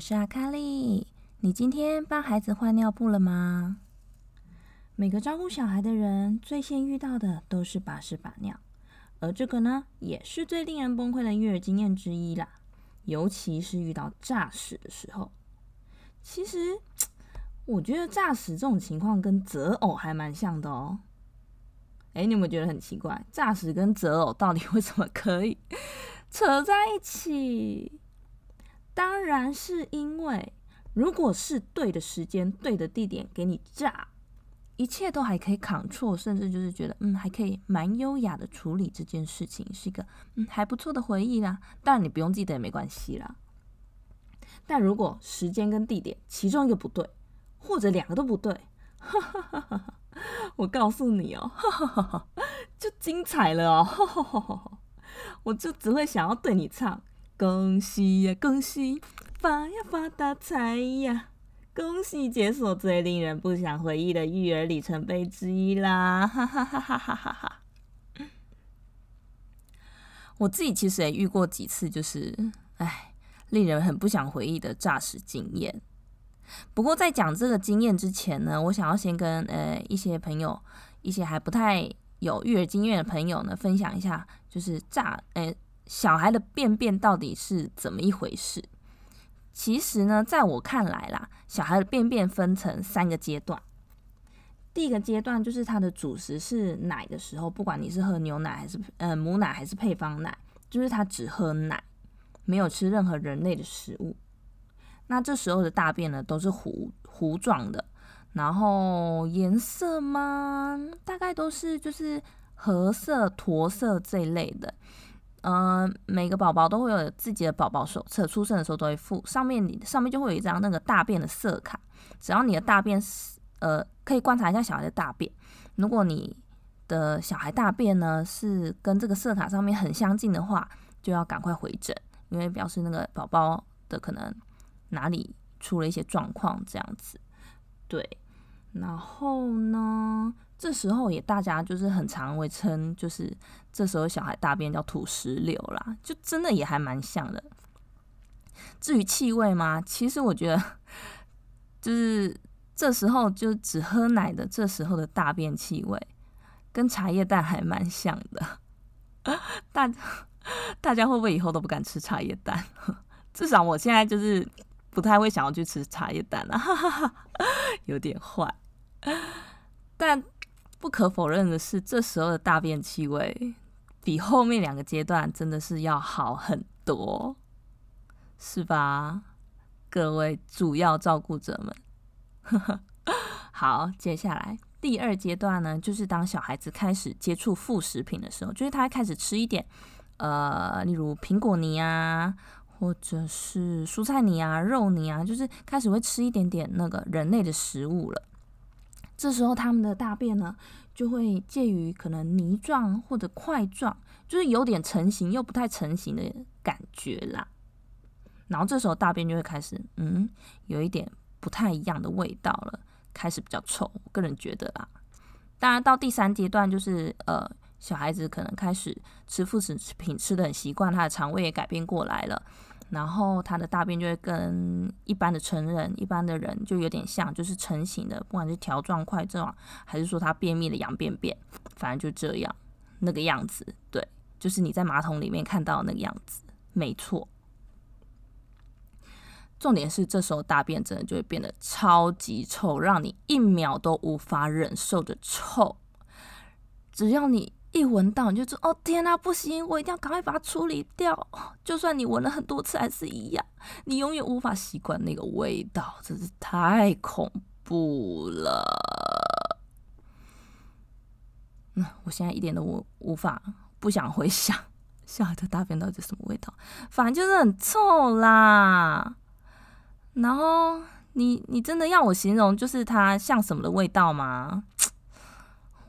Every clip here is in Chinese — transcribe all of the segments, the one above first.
我是阿卡丽。你今天帮孩子换尿布了吗？每个照顾小孩的人，最先遇到的都是把屎把尿，而这个呢，也是最令人崩溃的育儿经验之一啦。尤其是遇到诈屎的时候。其实，我觉得诈屎这种情况跟择偶还蛮像的哦。哎，你有没有觉得很奇怪？诈屎跟择偶到底为什么可以 扯在一起？当然是因为，如果是对的时间、对的地点给你炸，一切都还可以扛错，甚至就是觉得嗯，还可以蛮优雅的处理这件事情，是一个嗯还不错的回忆啦。当然你不用记得也没关系啦。但如果时间跟地点其中一个不对，或者两个都不对，我告诉你哦，就精彩了哦，我就只会想要对你唱。恭喜呀，恭喜发呀发大财呀！恭喜解锁最令人不想回忆的育儿里程碑之一啦！哈哈哈哈哈哈哈！我自己其实也遇过几次，就是唉，令人很不想回忆的诈尸经验。不过在讲这个经验之前呢，我想要先跟呃一些朋友，一些还不太有育儿经验的朋友呢，分享一下，就是诈诶。小孩的便便到底是怎么一回事？其实呢，在我看来啦，小孩的便便分成三个阶段。第一个阶段就是他的主食是奶的时候，不管你是喝牛奶还是呃母奶还是配方奶，就是他只喝奶，没有吃任何人类的食物。那这时候的大便呢，都是糊糊状的，然后颜色嘛，大概都是就是褐色、驼色这一类的。嗯，每个宝宝都会有自己的宝宝手册，出生的时候都会附上面，你上面就会有一张那个大便的色卡。只要你的大便是呃，可以观察一下小孩的大便，如果你的小孩大便呢是跟这个色卡上面很相近的话，就要赶快回诊，因为表示那个宝宝的可能哪里出了一些状况这样子。对，然后呢？这时候也大家就是很常会称，就是这时候小孩大便叫土石流啦，就真的也还蛮像的。至于气味吗？其实我觉得，就是这时候就只喝奶的这时候的大便气味，跟茶叶蛋还蛮像的。大大家会不会以后都不敢吃茶叶蛋？至少我现在就是不太会想要去吃茶叶蛋了，有点坏。但不可否认的是，这时候的大便气味比后面两个阶段真的是要好很多，是吧？各位主要照顾者们，好，接下来第二阶段呢，就是当小孩子开始接触副食品的时候，就是他开始吃一点，呃，例如苹果泥啊，或者是蔬菜泥啊、肉泥啊，就是开始会吃一点点那个人类的食物了。这时候他们的大便呢，就会介于可能泥状或者块状，就是有点成型又不太成型的感觉啦。然后这时候大便就会开始，嗯，有一点不太一样的味道了，开始比较臭。我个人觉得啦。当然到第三阶段，就是呃，小孩子可能开始吃副食品吃的很习惯，他的肠胃也改变过来了。然后他的大便就会跟一般的成人、一般的人就有点像，就是成型的，不管是条状、块状，还是说他便秘的羊便便，反正就这样那个样子。对，就是你在马桶里面看到那个样子，没错。重点是这时候大便真的就会变得超级臭，让你一秒都无法忍受的臭。只要你一闻到，你就说：“哦天哪，不行，我一定要赶快把它处理掉。”就算你闻了很多次，还是一样，你永远无法习惯那个味道，真是太恐怖了。那我现在一点都无无法不想回想小孩的大便到底是什么味道，反正就是很臭啦。然后你你真的要我形容，就是它像什么的味道吗？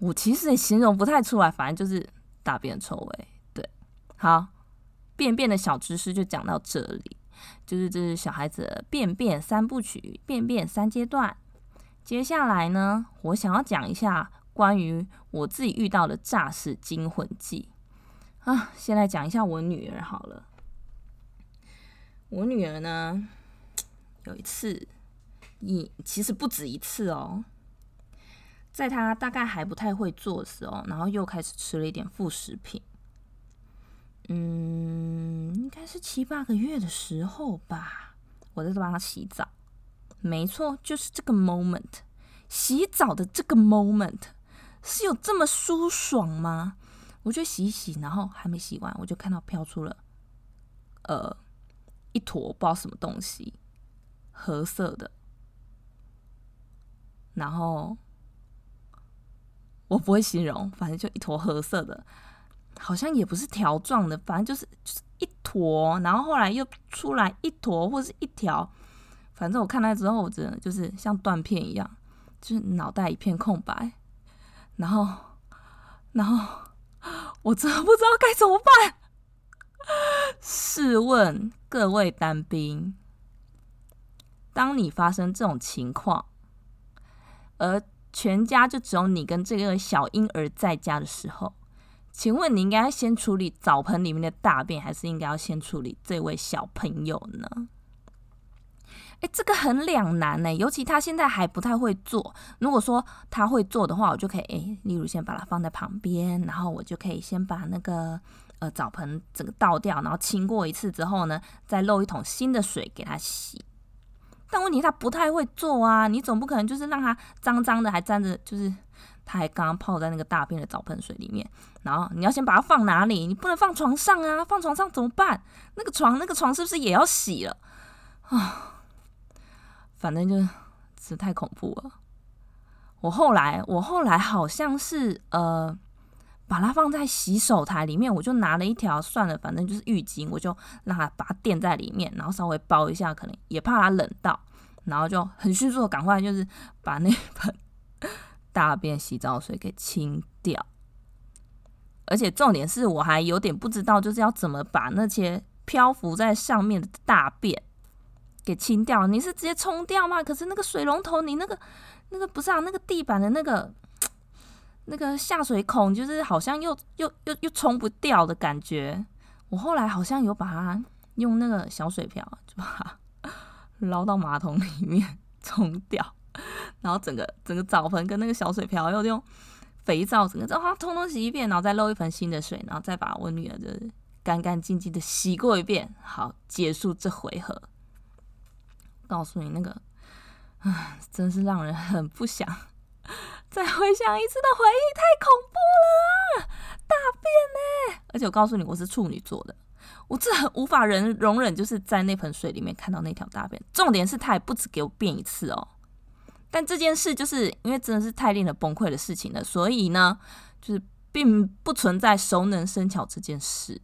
我其实也形容不太出来，反正就是大便臭味。对，好，便便的小知识就讲到这里，就是这是小孩子的便便三部曲，便便三阶段。接下来呢，我想要讲一下关于我自己遇到的诈尸惊魂记啊。先来讲一下我女儿好了，我女儿呢。有一次，你其实不止一次哦，在他大概还不太会做的时候，然后又开始吃了一点副食品。嗯，应该是七八个月的时候吧，我在帮他洗澡。没错，就是这个 moment，洗澡的这个 moment 是有这么舒爽吗？我就洗一洗，然后还没洗完，我就看到飘出了呃一坨不知道什么东西。褐色的，然后我不会形容，反正就一坨褐色的，好像也不是条状的，反正就是就是一坨，然后后来又出来一坨或是一条，反正我看到之后，我真的就是像断片一样，就是脑袋一片空白，然后然后我真的不知道该怎么办。试问各位单兵？当你发生这种情况，而全家就只有你跟这个小婴儿在家的时候，请问你应该先处理澡盆里面的大便，还是应该要先处理这位小朋友呢？哎，这个很两难呢，尤其他现在还不太会做。如果说他会做的话，我就可以哎，例如先把它放在旁边，然后我就可以先把那个呃澡盆整个倒掉，然后清过一次之后呢，再漏一桶新的水给他洗。但问题他不太会做啊，你总不可能就是让他脏脏的还沾着，就是他还刚刚泡在那个大便的澡盆水里面，然后你要先把它放哪里？你不能放床上啊，放床上怎么办？那个床那个床是不是也要洗了啊？反正就是是太恐怖了。我后来我后来好像是呃。把它放在洗手台里面，我就拿了一条，算了，反正就是浴巾，我就让它把它垫在里面，然后稍微包一下，可能也怕它冷到，然后就很迅速的赶快就是把那盆大便洗澡水给清掉。而且重点是我还有点不知道，就是要怎么把那些漂浮在上面的大便给清掉。你是直接冲掉吗？可是那个水龙头，你那个那个不是啊，那个地板的那个。那个下水孔就是好像又又又又冲不掉的感觉，我后来好像有把它用那个小水瓢就把它 捞到马桶里面冲掉，然后整个整个澡盆跟那个小水瓢又用肥皂整个这啊通通洗一遍，然后再漏一盆新的水，然后再把我女儿的干干净净的洗过一遍，好结束这回合。告诉你那个，真是让人很不想。再回想一次的回忆，太恐怖了！大便呢？而且我告诉你，我是处女座的，我这无法忍容忍，就是在那盆水里面看到那条大便。重点是，他也不止给我变一次哦。但这件事就是因为真的是太令人崩溃的事情了，所以呢，就是并不存在熟能生巧这件事。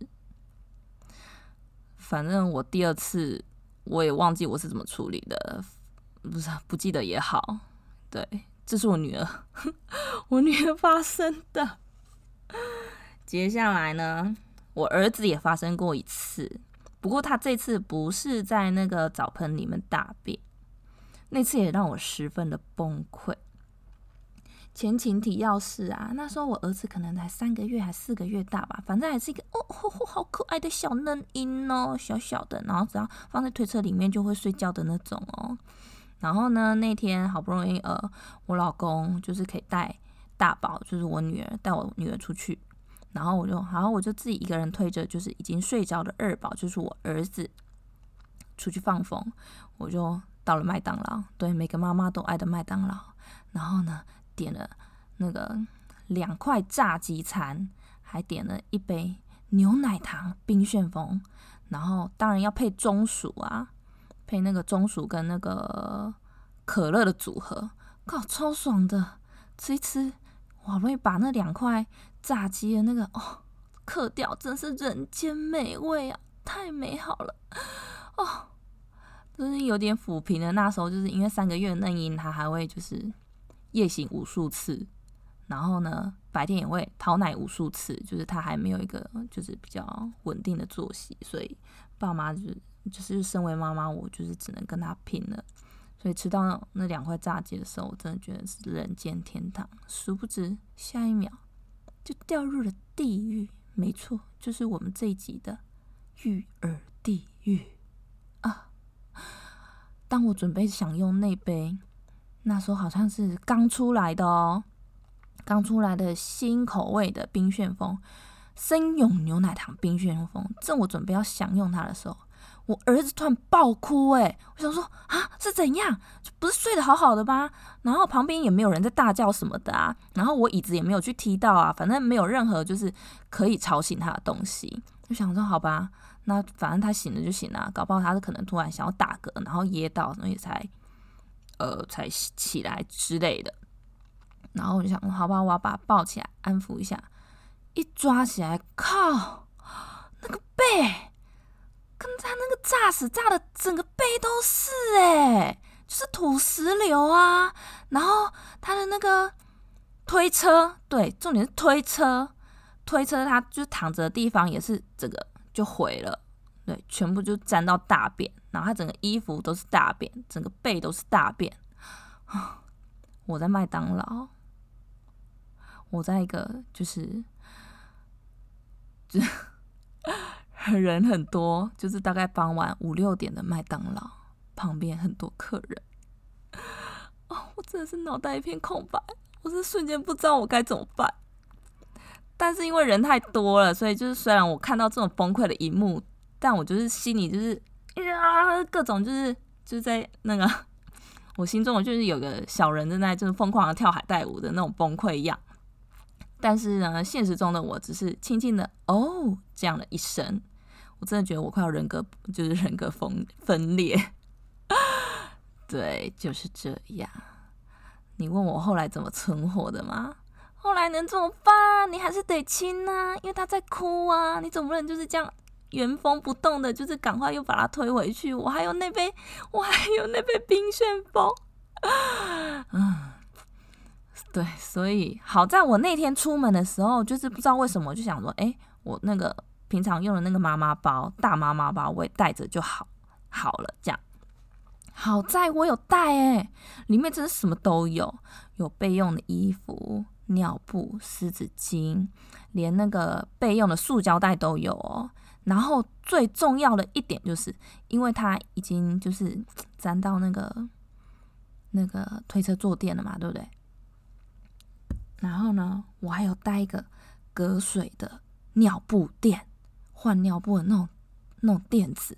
反正我第二次我也忘记我是怎么处理的，不是不记得也好，对。这是我女儿，我女儿发生的。接下来呢，我儿子也发生过一次，不过他这次不是在那个澡盆里面大便，那次也让我十分的崩溃。前情提要是啊，那时候我儿子可能才三个月还四个月大吧，反正还是一个哦吼吼，好可爱的小嫩婴哦，小小的，然后只要放在推车里面就会睡觉的那种哦。然后呢？那天好不容易，呃，我老公就是可以带大宝，就是我女儿带我女儿出去，然后我就，然后我就自己一个人推着，就是已经睡着的二宝，就是我儿子，出去放风。我就到了麦当劳，对每个妈妈都爱的麦当劳。然后呢，点了那个两块炸鸡餐，还点了一杯牛奶糖冰旋风。然后当然要配中薯啊，配那个中薯跟那个可乐的组合，靠，超爽的！吃一吃，好容易把那两块。炸鸡的那个哦，嗑掉真是人间美味啊，太美好了哦，就是有点抚平了。那时候就是因为三个月嫩婴，他还会就是夜醒无数次，然后呢白天也会讨奶无数次，就是他还没有一个就是比较稳定的作息，所以爸妈就是就是身为妈妈，我就是只能跟他拼了。所以吃到那两块炸鸡的时候，我真的觉得是人间天堂。殊不知下一秒。就掉入了地狱，没错，就是我们这一集的育儿地狱啊！当我准备享用那杯，那时候好像是刚出来的哦，刚出来的新口味的冰旋风生永牛奶糖冰旋风，正我准备要享用它的时候。我儿子突然爆哭，哎，我想说啊，是怎样？不是睡得好好的吗？然后旁边也没有人在大叫什么的啊，然后我椅子也没有去踢到啊，反正没有任何就是可以吵醒他的东西。就想说好吧，那反正他醒了就醒了，搞不好他是可能突然想要打嗝，然后噎到，所以才呃才起来之类的。然后我就想，好吧，我要把他抱起来安抚一下。一抓起来，靠，那个背。跟他那个炸死炸的整个背都是哎，就是土石流啊。然后他的那个推车，对，重点是推车，推车他就躺着的地方也是这个就毁了，对，全部就沾到大便，然后他整个衣服都是大便，整个背都是大便。我在麦当劳，我在一个就是就。人很多，就是大概傍晚五六点的麦当劳旁边很多客人，哦，我真的是脑袋一片空白，我是瞬间不知道我该怎么办。但是因为人太多了，所以就是虽然我看到这种崩溃的一幕，但我就是心里就是啊，各种就是就在那个 我心中，我就是有个小人正在就是疯狂的跳海带舞的那种崩溃样。但是呢，现实中的我只是轻轻的哦这样的一声。我真的觉得我快要人格就是人格分分裂，对，就是这样。你问我后来怎么存活的吗？后来能怎么办？你还是得亲啊，因为他在哭啊，你总不能就是这样原封不动的，就是赶快又把他推回去。我还有那杯，我还有那杯冰旋风，对，所以好在我那天出门的时候，就是不知道为什么就想说，哎，我那个。平常用的那个妈妈包，大妈妈包，我也带着就好好了。这样，好在我有带诶，里面真是什么都有，有备用的衣服、尿布、湿纸巾，连那个备用的塑胶袋都有哦。然后最重要的一点就是，因为它已经就是粘到那个那个推车坐垫了嘛，对不对？然后呢，我还有带一个隔水的尿布垫。换尿布的那种那种垫子，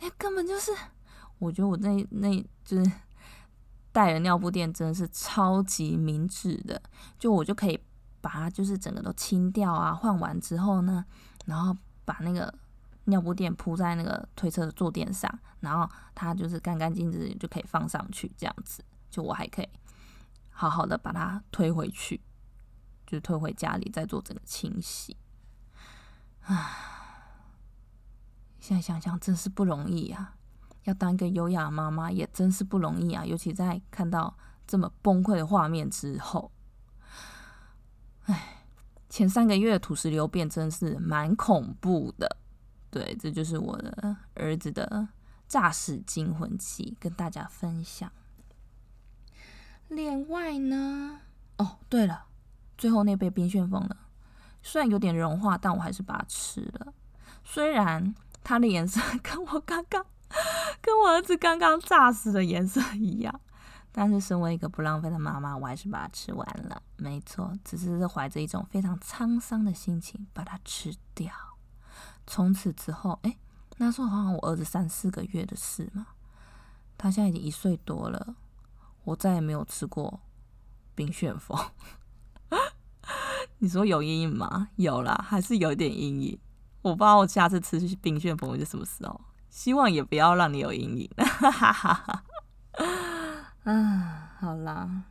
那根本就是，我觉得我那那就是带了尿布垫真的是超级明智的，就我就可以把它就是整个都清掉啊，换完之后呢，然后把那个尿布垫铺在那个推车的坐垫上，然后它就是干干净净就可以放上去，这样子，就我还可以好好的把它推回去，就退回家里再做整个清洗，唉。现在想想真是不容易啊！要当一个优雅妈妈也真是不容易啊！尤其在看到这么崩溃的画面之后，唉，前三个月的土石流变真是蛮恐怖的。对，这就是我的儿子的诈死惊魂记，跟大家分享。另外呢，哦，对了，最后那杯冰旋风了，虽然有点融化，但我还是把它吃了，虽然。它的颜色跟我刚刚 跟我儿子刚刚炸死的颜色一样，但是身为一个不浪费的妈妈，我还是把它吃完了。没错，只是怀着一种非常沧桑的心情把它吃掉。从此之后，哎，那时候好像我儿子三四个月的事嘛，他现在已经一岁多了，我再也没有吃过冰旋风。你说有阴影吗？有啦，还是有点阴影。我不知道我下次吃冰旋风是什么时候，希望也不要让你有阴影。啊，好啦，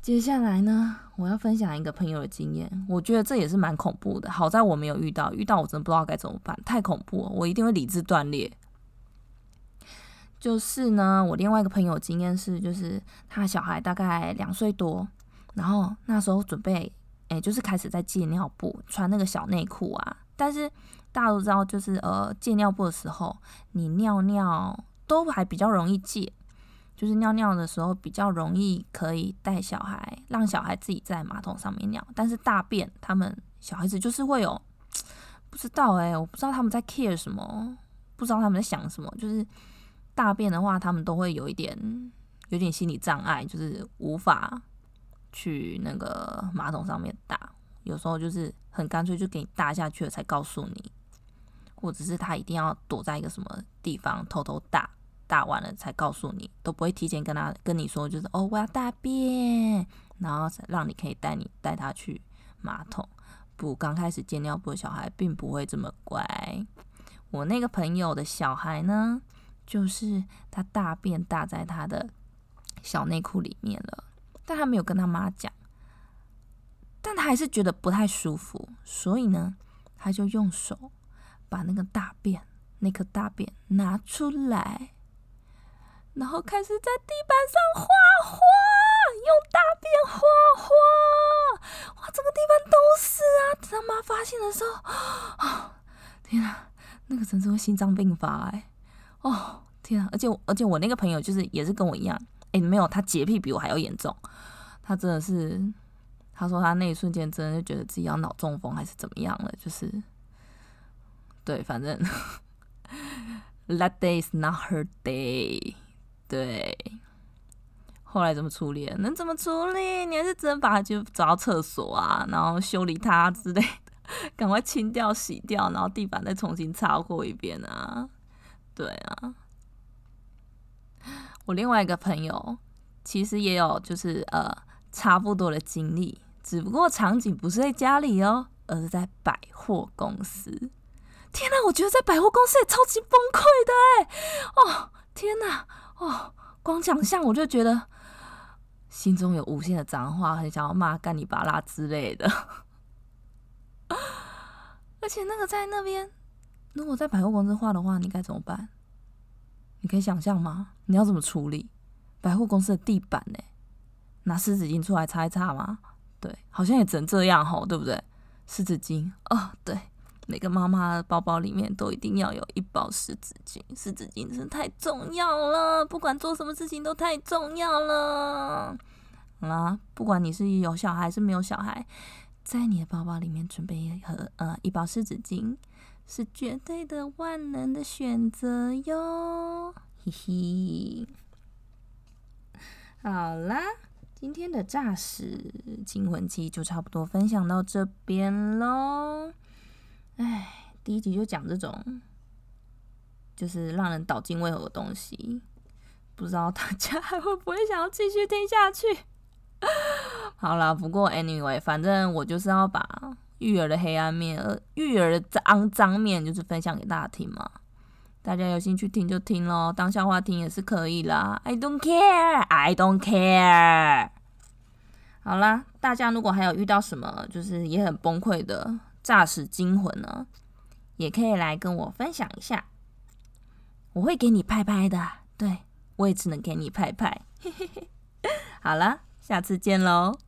接下来呢，我要分享一个朋友的经验，我觉得这也是蛮恐怖的。好在我没有遇到，遇到我真的不知道该怎么办，太恐怖了，我一定会理智断裂。就是呢，我另外一个朋友经验是，就是他小孩大概两岁多，然后那时候准备，哎，就是开始在戒尿布，穿那个小内裤啊。但是大家都知道，就是呃，戒尿布的时候，你尿尿都还比较容易戒，就是尿尿的时候比较容易可以带小孩，让小孩自己在马桶上面尿。但是大便，他们小孩子就是会有 不知道哎，我不知道他们在 care 什么，不知道他们在想什么，就是大便的话，他们都会有一点有点心理障碍，就是无法去那个马桶上面大。有时候就是很干脆就给你大下去了才告诉你，或者是他一定要躲在一个什么地方偷偷大大完了才告诉你，都不会提前跟他跟你说，就是哦我要大便，然后让你可以带你带他去马桶。不，刚开始接尿布的小孩并不会这么乖。我那个朋友的小孩呢，就是他大便大在他的小内裤里面了，但他没有跟他妈讲。但他还是觉得不太舒服，所以呢，他就用手把那个大便、那颗大便拿出来，然后开始在地板上画画，用大便画画，哇，这个地方都是啊！等他妈发现的时候，啊，天啊，那个真是会心脏病发哎！哦，天啊！而且而且我那个朋友就是也是跟我一样，哎，没有，他洁癖比我还要严重，他真的是。他说他那一瞬间真的就觉得自己要脑中风还是怎么样了，就是，对，反正 that day is not her day。对，后来怎么处理？能怎么处理？你还是只能把它就找到厕所啊，然后修理它之类的，赶快清掉、洗掉，然后地板再重新擦过一遍啊。对啊，我另外一个朋友其实也有就是呃差不多的经历。只不过场景不是在家里哦，而是在百货公司。天哪，我觉得在百货公司也超级崩溃的哎！哦，天哪，哦，光想象我就觉得心中有无限的脏话，很想要骂干你巴拉之类的。而且那个在那边，如果在百货公司画的话，你该怎么办？你可以想象吗？你要怎么处理百货公司的地板呢？拿湿纸巾出来擦一擦吗？对，好像也只能这样吼，对不对？湿纸巾哦，对，每个妈妈的包包里面都一定要有一包湿纸巾，湿纸巾真的太重要了，不管做什么事情都太重要了。好啦，不管你是有小孩还是没有小孩，在你的包包里面准备一盒呃一包湿纸巾，是绝对的万能的选择哟，嘿嘿。好啦。今天的诈死惊魂记就差不多分享到这边喽。哎，第一集就讲这种，就是让人倒惊胃口的东西，不知道大家还会不会想要继续听下去？好了，不过 anyway，反正我就是要把育儿的黑暗面、呃，育儿的肮脏面，就是分享给大家听嘛。大家有兴趣听就听咯，当笑话听也是可以啦。I don't care, I don't care。好啦，大家如果还有遇到什么就是也很崩溃的诈死惊魂呢，也可以来跟我分享一下，我会给你拍拍的。对我也只能给你拍拍。好了，下次见喽。